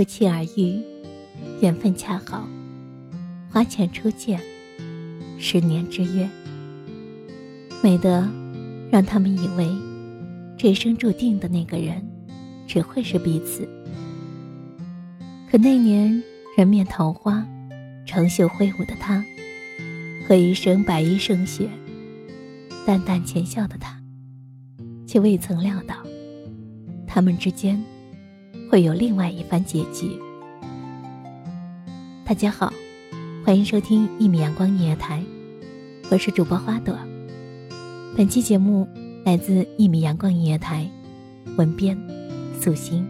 不期而遇，缘分恰好，花前初见，十年之约，美得让他们以为这一生注定的那个人只会是彼此。可那年人面桃花、长袖挥舞的他，和一身白衣胜雪、淡淡浅笑的他，却未曾料到他们之间。会有另外一番结局。大家好，欢迎收听一米阳光音乐台，我是主播花朵。本期节目来自一米阳光音乐台，文编素心。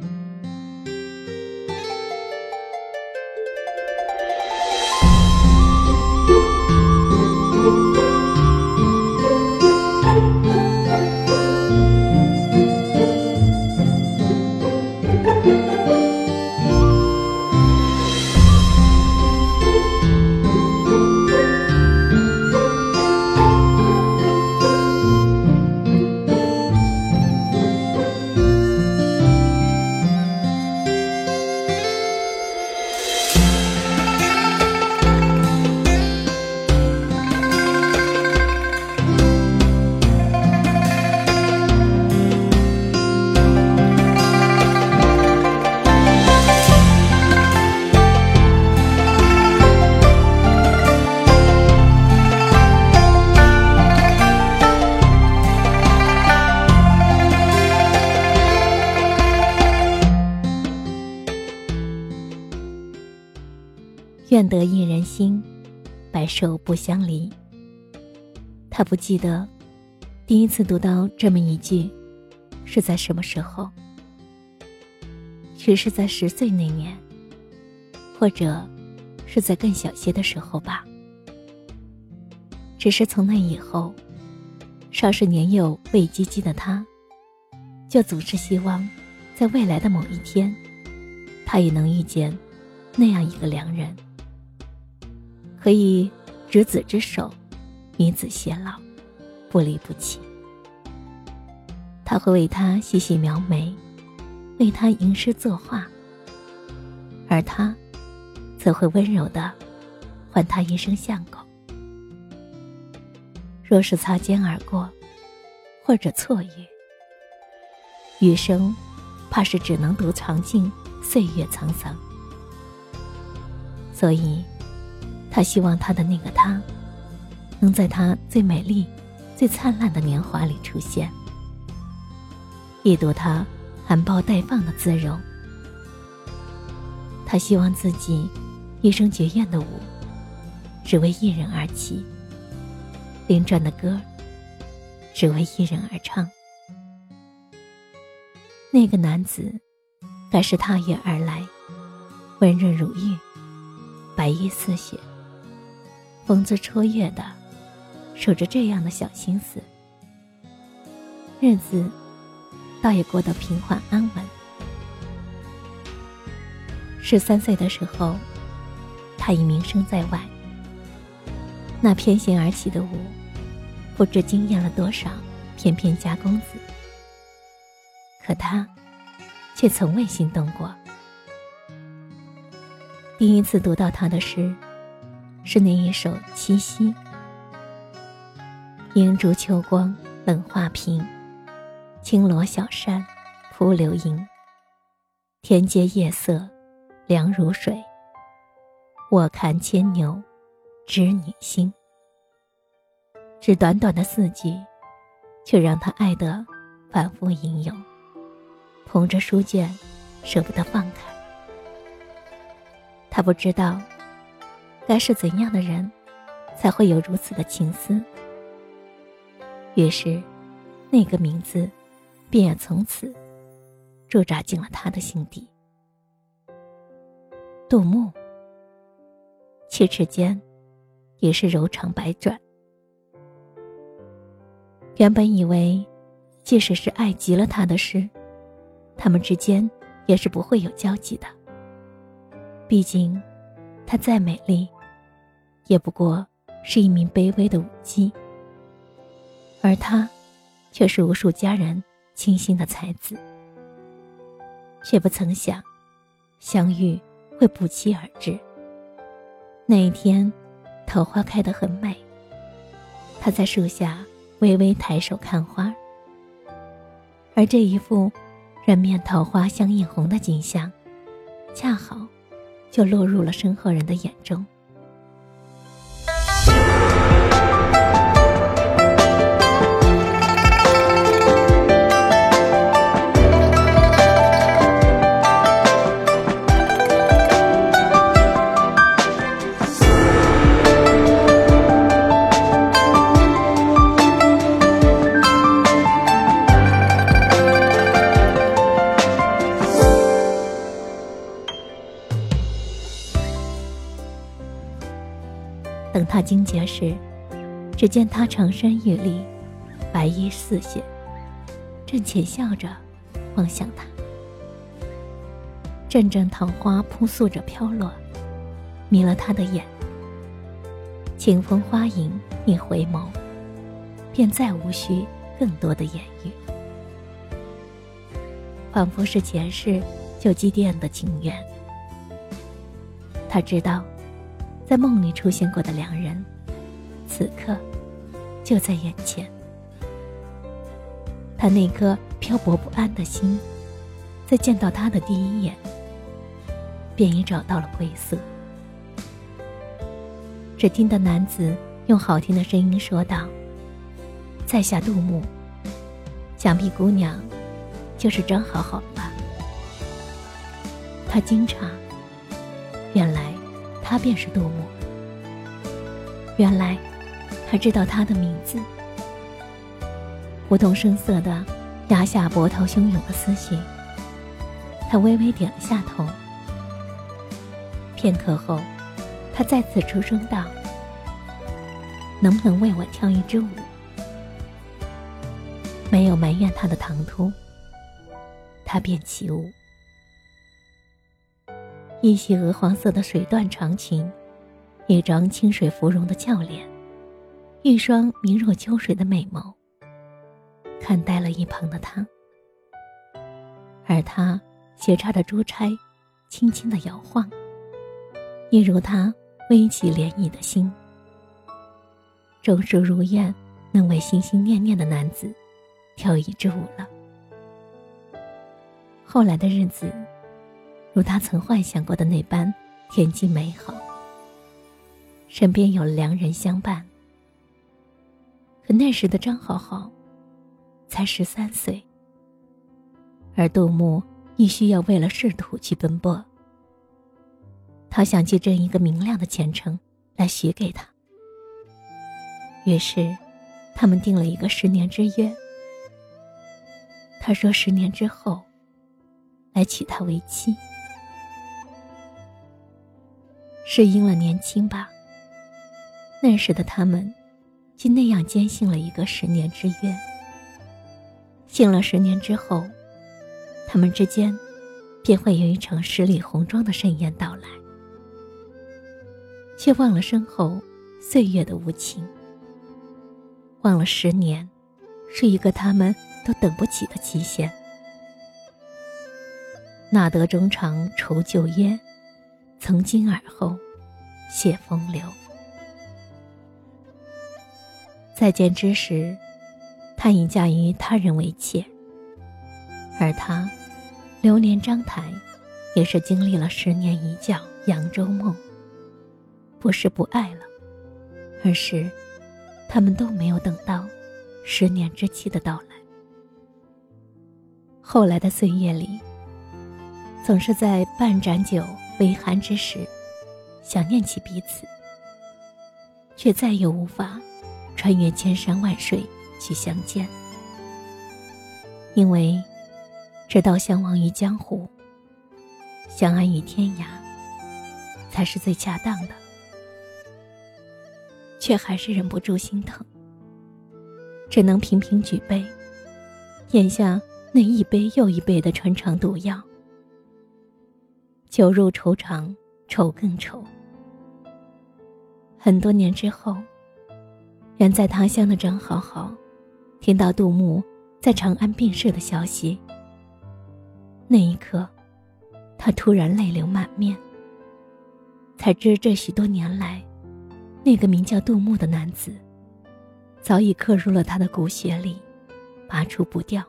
手不相离。他不记得第一次读到这么一句是在什么时候，许是在十岁那年，或者是在更小些的时候吧。只是从那以后，稍是年幼未及笄的他，就总是希望，在未来的某一天，他也能遇见那样一个良人。可以执子之手，与子偕老，不离不弃。他会为他细细描眉，为他吟诗作画，而他则会温柔的唤他一声相公。若是擦肩而过，或者错遇，余生怕是只能独尝尽岁月沧桑。所以。他希望他的那个他，能在他最美丽、最灿烂的年华里出现，一睹他含苞待放的姿容。他希望自己一生绝艳的舞，只为一人而起；连转的歌，只为一人而唱。那个男子，该是踏月而来，温润如玉，白衣似雪。风姿绰约的，守着这样的小心思，日子倒也过得平缓安稳。十三岁的时候，他已名声在外。那翩跹而起的舞，不知惊艳了多少翩翩家公子，可他却从未心动过。第一次读到他的诗，是那一首《七夕》：“银烛秋光冷画屏，轻罗小扇扑流萤。天阶夜色凉如水，卧看牵牛织女星。”只短短的四句，却让他爱得反复吟咏，捧着书卷，舍不得放开。他不知道，该是怎样的人，才会有如此的情思。于是，那个名字，便也从此驻扎进了他的心底。杜牧，七尺间，也是柔肠百转。原本以为，即使是爱极了他的诗，他们之间也是不会有交集的。毕竟，她再美丽，也不过是一名卑微的舞姬，而他，却是无数佳人倾心的才子。却不曾想，相遇会不期而至。那一天，桃花开得很美。他在树下微微抬手看花，而这一幅人面桃花相映红的景象，恰好。就落入了身后人的眼中。等他惊觉时，只见他长身玉立，白衣似雪，正浅笑着望向他。阵阵桃花扑簌着飘落，迷了他的眼。清风花影一回眸，便再无需更多的言语，仿佛是前世就积淀的情缘。他知道。在梦里出现过的两人，此刻就在眼前。他那颗漂泊不安的心，在见到他的第一眼，便已找到了归宿。只听得男子用好听的声音说道：“在下杜牧。想必姑娘就是张好好吧？”他惊诧，原来。他便是杜牧。原来，他知道他的名字。不动声色的压下波涛汹涌的思绪，他微微点了下头。片刻后，他再次出声道：“能不能为我跳一支舞？”没有埋怨他的唐突，他便起舞。一袭鹅黄色的水缎长裙，一张清水芙蓉的俏脸，一双明若秋水的美眸，看呆了一旁的他。而他斜插着珠钗，轻轻的摇晃，一如他微起涟漪的心。终是如愿能为心心念念的男子跳一支舞了。后来的日子。如他曾幻想过的那般恬静美好，身边有了良人相伴。可那时的张好好才十三岁，而杜牧亦需要为了仕途去奔波。他想借这一个明亮的前程来许给他，于是他们定了一个十年之约。他说：“十年之后来娶她为妻。”是因了年轻吧。那时的他们，竟那样坚信了一个十年之约。信了十年之后，他们之间，便会有一场十里红妆的盛宴到来，却忘了身后岁月的无情。忘了十年，是一个他们都等不起的期限。哪得衷肠愁旧烟，从今而后，谢风流。再见之时，他已嫁于他人为妾，而他，流年章台，也是经历了十年一觉扬州梦。不是不爱了，而是，他们都没有等到，十年之期的到来。后来的岁月里。总是在半盏酒微寒之时，想念起彼此，却再也无法穿越千山万水去相见，因为直到相忘于江湖，相安于天涯，才是最恰当的，却还是忍不住心疼，只能频频举杯，咽下那一杯又一杯的穿肠毒药。酒入愁肠，愁更愁。很多年之后，远在他乡的张好好，听到杜牧在长安病逝的消息。那一刻，他突然泪流满面。才知这许多年来，那个名叫杜牧的男子，早已刻入了他的骨血里，拔除不掉。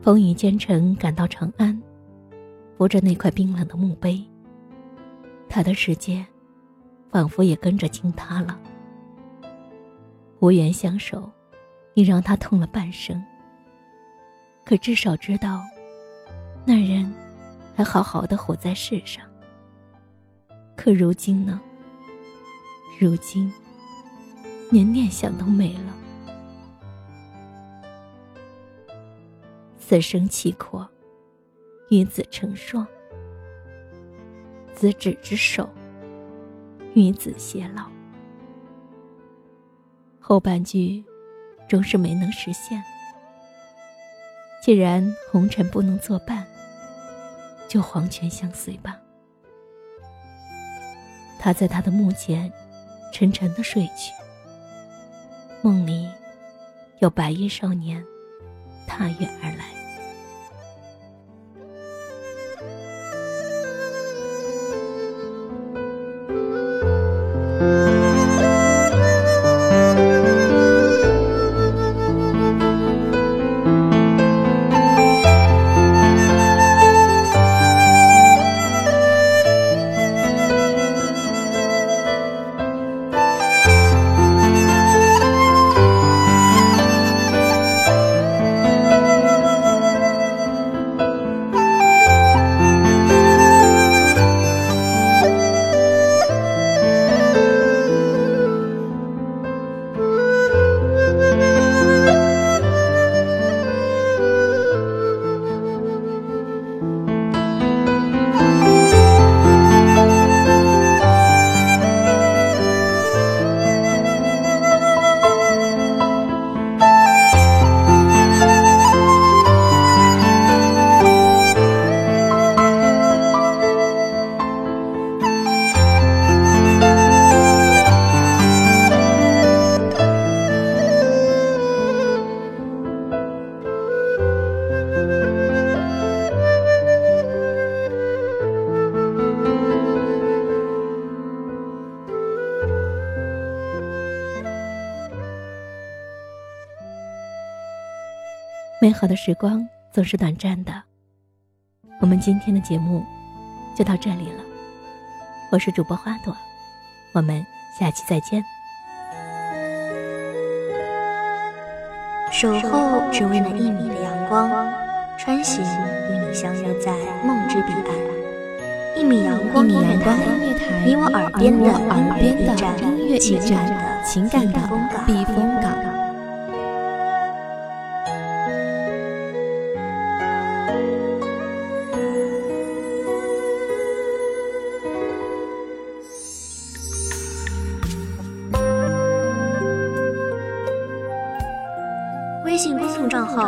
风雨兼程赶到长安。扶着那块冰冷的墓碑，他的世界仿佛也跟着倾塌了。无缘相守，你让他痛了半生。可至少知道，那人还好好的活在世上。可如今呢？如今，连念想都没了。此生契阔。与子成双，子指之手，与子偕老。后半句，终是没能实现。既然红尘不能作伴，就黄泉相随吧。他在他的墓前，沉沉的睡去。梦里，有白衣少年，踏月而来。美好的时光总是短暂的，我们今天的节目就到这里了。我是主播花朵，我们下期再见。守候只为那一米的阳光，穿行与你相约在梦之彼岸。一米阳光音乐台，你我耳边的耳边的音乐驿站，情感的避风港。